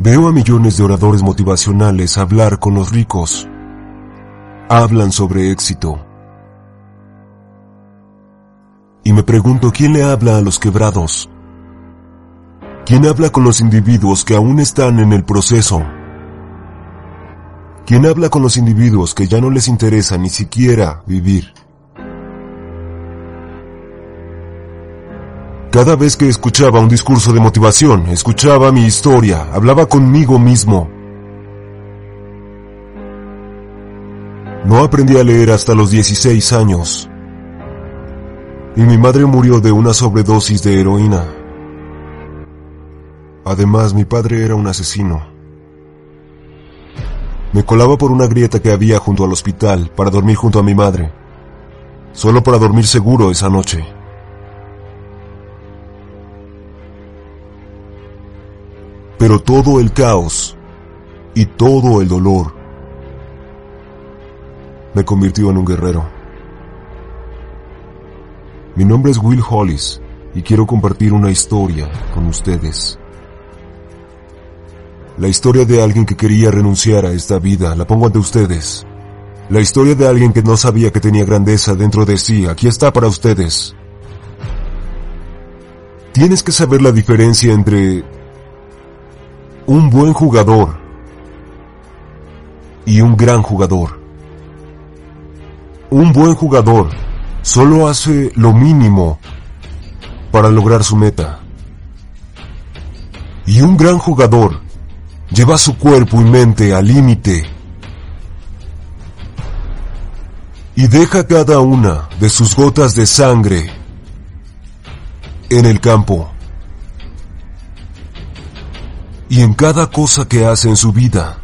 Veo a millones de oradores motivacionales hablar con los ricos. Hablan sobre éxito. Y me pregunto quién le habla a los quebrados. ¿Quién habla con los individuos que aún están en el proceso? ¿Quién habla con los individuos que ya no les interesa ni siquiera vivir? Cada vez que escuchaba un discurso de motivación, escuchaba mi historia, hablaba conmigo mismo. No aprendí a leer hasta los 16 años. Y mi madre murió de una sobredosis de heroína. Además, mi padre era un asesino. Me colaba por una grieta que había junto al hospital para dormir junto a mi madre. Solo para dormir seguro esa noche. Pero todo el caos y todo el dolor me convirtió en un guerrero. Mi nombre es Will Hollis y quiero compartir una historia con ustedes. La historia de alguien que quería renunciar a esta vida, la pongo ante ustedes. La historia de alguien que no sabía que tenía grandeza dentro de sí, aquí está para ustedes. Tienes que saber la diferencia entre un buen jugador y un gran jugador. Un buen jugador solo hace lo mínimo para lograr su meta. Y un gran jugador lleva su cuerpo y mente al límite y deja cada una de sus gotas de sangre en el campo y en cada cosa que hace en su vida.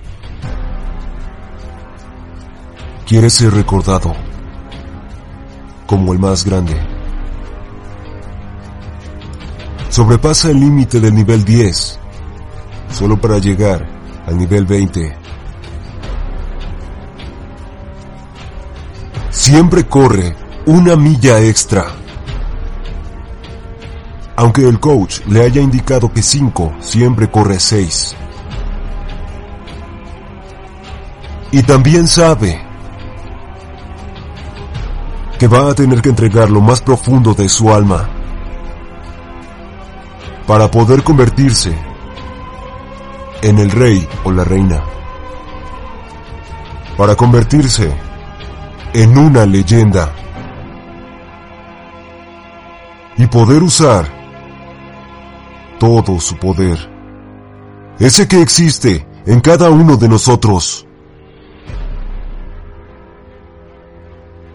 Quiere ser recordado como el más grande. Sobrepasa el límite del nivel 10, solo para llegar al nivel 20. Siempre corre una milla extra aunque el coach le haya indicado que 5 siempre corre 6. Y también sabe que va a tener que entregar lo más profundo de su alma para poder convertirse en el rey o la reina. Para convertirse en una leyenda. Y poder usar todo su poder. Ese que existe en cada uno de nosotros.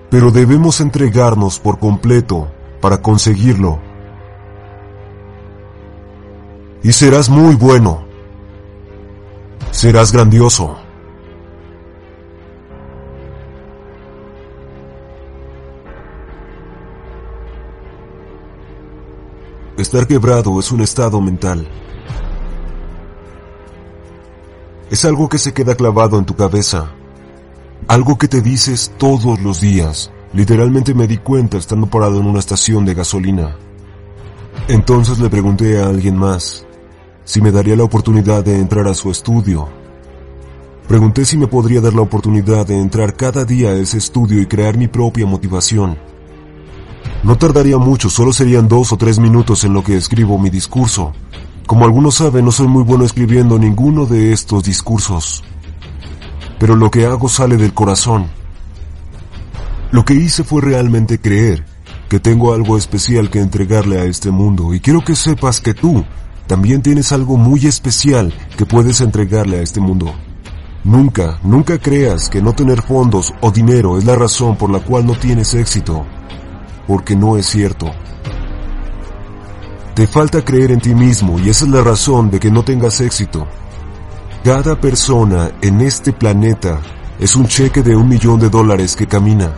Pero debemos entregarnos por completo para conseguirlo. Y serás muy bueno. Serás grandioso. Estar quebrado es un estado mental. Es algo que se queda clavado en tu cabeza. Algo que te dices todos los días. Literalmente me di cuenta estando parado en una estación de gasolina. Entonces le pregunté a alguien más si me daría la oportunidad de entrar a su estudio. Pregunté si me podría dar la oportunidad de entrar cada día a ese estudio y crear mi propia motivación. No tardaría mucho, solo serían dos o tres minutos en lo que escribo mi discurso. Como algunos saben, no soy muy bueno escribiendo ninguno de estos discursos. Pero lo que hago sale del corazón. Lo que hice fue realmente creer que tengo algo especial que entregarle a este mundo y quiero que sepas que tú también tienes algo muy especial que puedes entregarle a este mundo. Nunca, nunca creas que no tener fondos o dinero es la razón por la cual no tienes éxito porque no es cierto. Te falta creer en ti mismo y esa es la razón de que no tengas éxito. Cada persona en este planeta es un cheque de un millón de dólares que camina.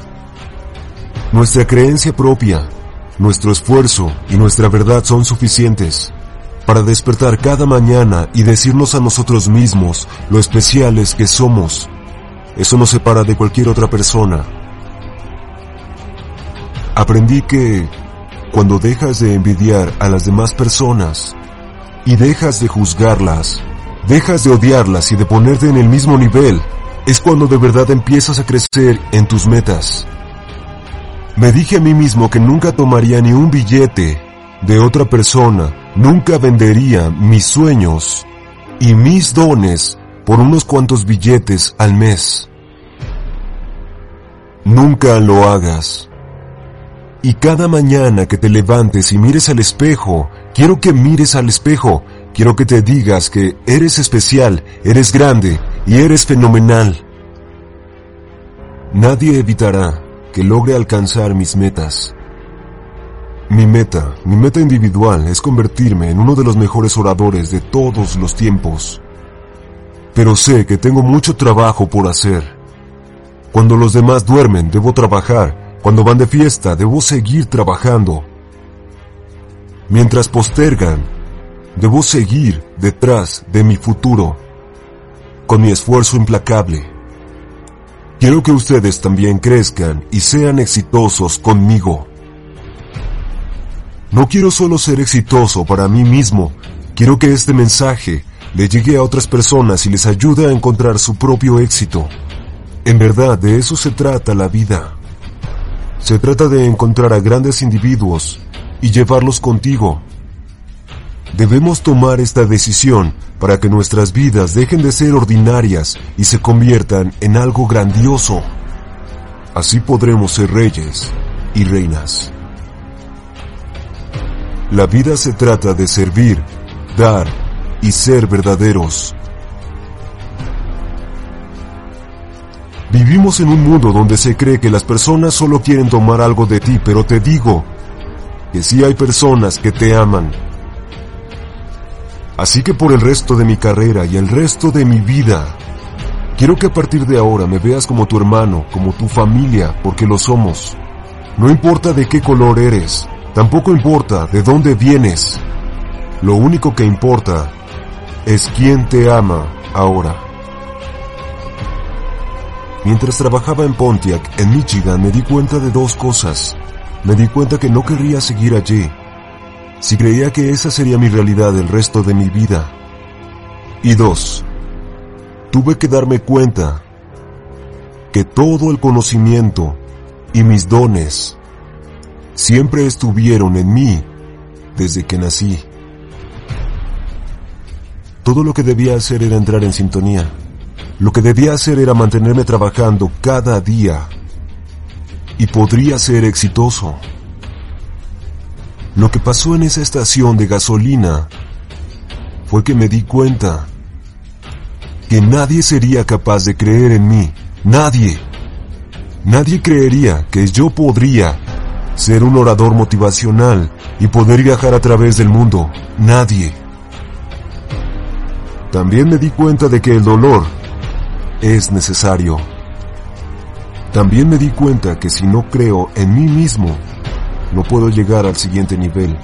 Nuestra creencia propia, nuestro esfuerzo y nuestra verdad son suficientes para despertar cada mañana y decirnos a nosotros mismos lo especiales que somos. Eso nos separa de cualquier otra persona Aprendí que cuando dejas de envidiar a las demás personas y dejas de juzgarlas, dejas de odiarlas y de ponerte en el mismo nivel, es cuando de verdad empiezas a crecer en tus metas. Me dije a mí mismo que nunca tomaría ni un billete de otra persona, nunca vendería mis sueños y mis dones por unos cuantos billetes al mes. Nunca lo hagas. Y cada mañana que te levantes y mires al espejo, quiero que mires al espejo, quiero que te digas que eres especial, eres grande y eres fenomenal. Nadie evitará que logre alcanzar mis metas. Mi meta, mi meta individual es convertirme en uno de los mejores oradores de todos los tiempos. Pero sé que tengo mucho trabajo por hacer. Cuando los demás duermen, debo trabajar. Cuando van de fiesta, debo seguir trabajando. Mientras postergan, debo seguir detrás de mi futuro, con mi esfuerzo implacable. Quiero que ustedes también crezcan y sean exitosos conmigo. No quiero solo ser exitoso para mí mismo, quiero que este mensaje le llegue a otras personas y les ayude a encontrar su propio éxito. En verdad, de eso se trata la vida. Se trata de encontrar a grandes individuos y llevarlos contigo. Debemos tomar esta decisión para que nuestras vidas dejen de ser ordinarias y se conviertan en algo grandioso. Así podremos ser reyes y reinas. La vida se trata de servir, dar y ser verdaderos. Vivimos en un mundo donde se cree que las personas solo quieren tomar algo de ti, pero te digo que sí hay personas que te aman Así que por el resto de mi carrera y el resto de mi vida, quiero que a partir de ahora me veas como tu hermano, como tu familia, porque lo somos. No importa de qué color eres, tampoco importa de dónde vienes. Lo único que importa es quién te ama ahora. Mientras trabajaba en Pontiac, en Michigan, me di cuenta de dos cosas. Me di cuenta que no querría seguir allí, si creía que esa sería mi realidad el resto de mi vida. Y dos, tuve que darme cuenta que todo el conocimiento y mis dones siempre estuvieron en mí desde que nací. Todo lo que debía hacer era entrar en sintonía. Lo que debía hacer era mantenerme trabajando cada día. Y podría ser exitoso. Lo que pasó en esa estación de gasolina fue que me di cuenta que nadie sería capaz de creer en mí. Nadie. Nadie creería que yo podría ser un orador motivacional y poder viajar a través del mundo. Nadie. También me di cuenta de que el dolor es necesario. También me di cuenta que si no creo en mí mismo, no puedo llegar al siguiente nivel.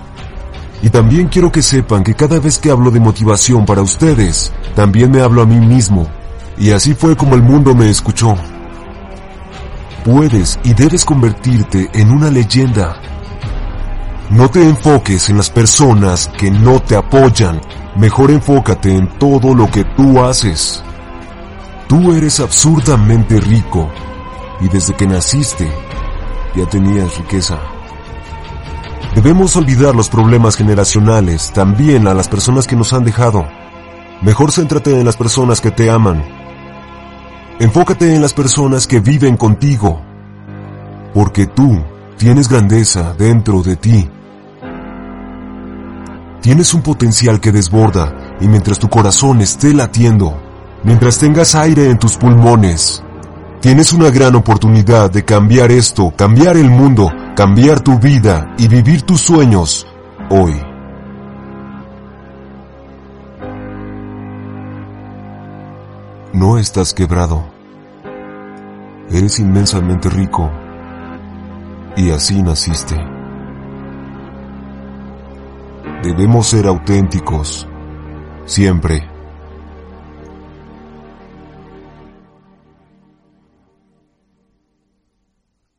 Y también quiero que sepan que cada vez que hablo de motivación para ustedes, también me hablo a mí mismo. Y así fue como el mundo me escuchó. Puedes y debes convertirte en una leyenda. No te enfoques en las personas que no te apoyan. Mejor enfócate en todo lo que tú haces. Tú eres absurdamente rico y desde que naciste ya tenías riqueza. Debemos olvidar los problemas generacionales, también a las personas que nos han dejado. Mejor céntrate en las personas que te aman. Enfócate en las personas que viven contigo. Porque tú tienes grandeza dentro de ti. Tienes un potencial que desborda y mientras tu corazón esté latiendo, mientras tengas aire en tus pulmones, tienes una gran oportunidad de cambiar esto, cambiar el mundo cambiar tu vida y vivir tus sueños hoy. No estás quebrado. Eres inmensamente rico. Y así naciste. Debemos ser auténticos. Siempre.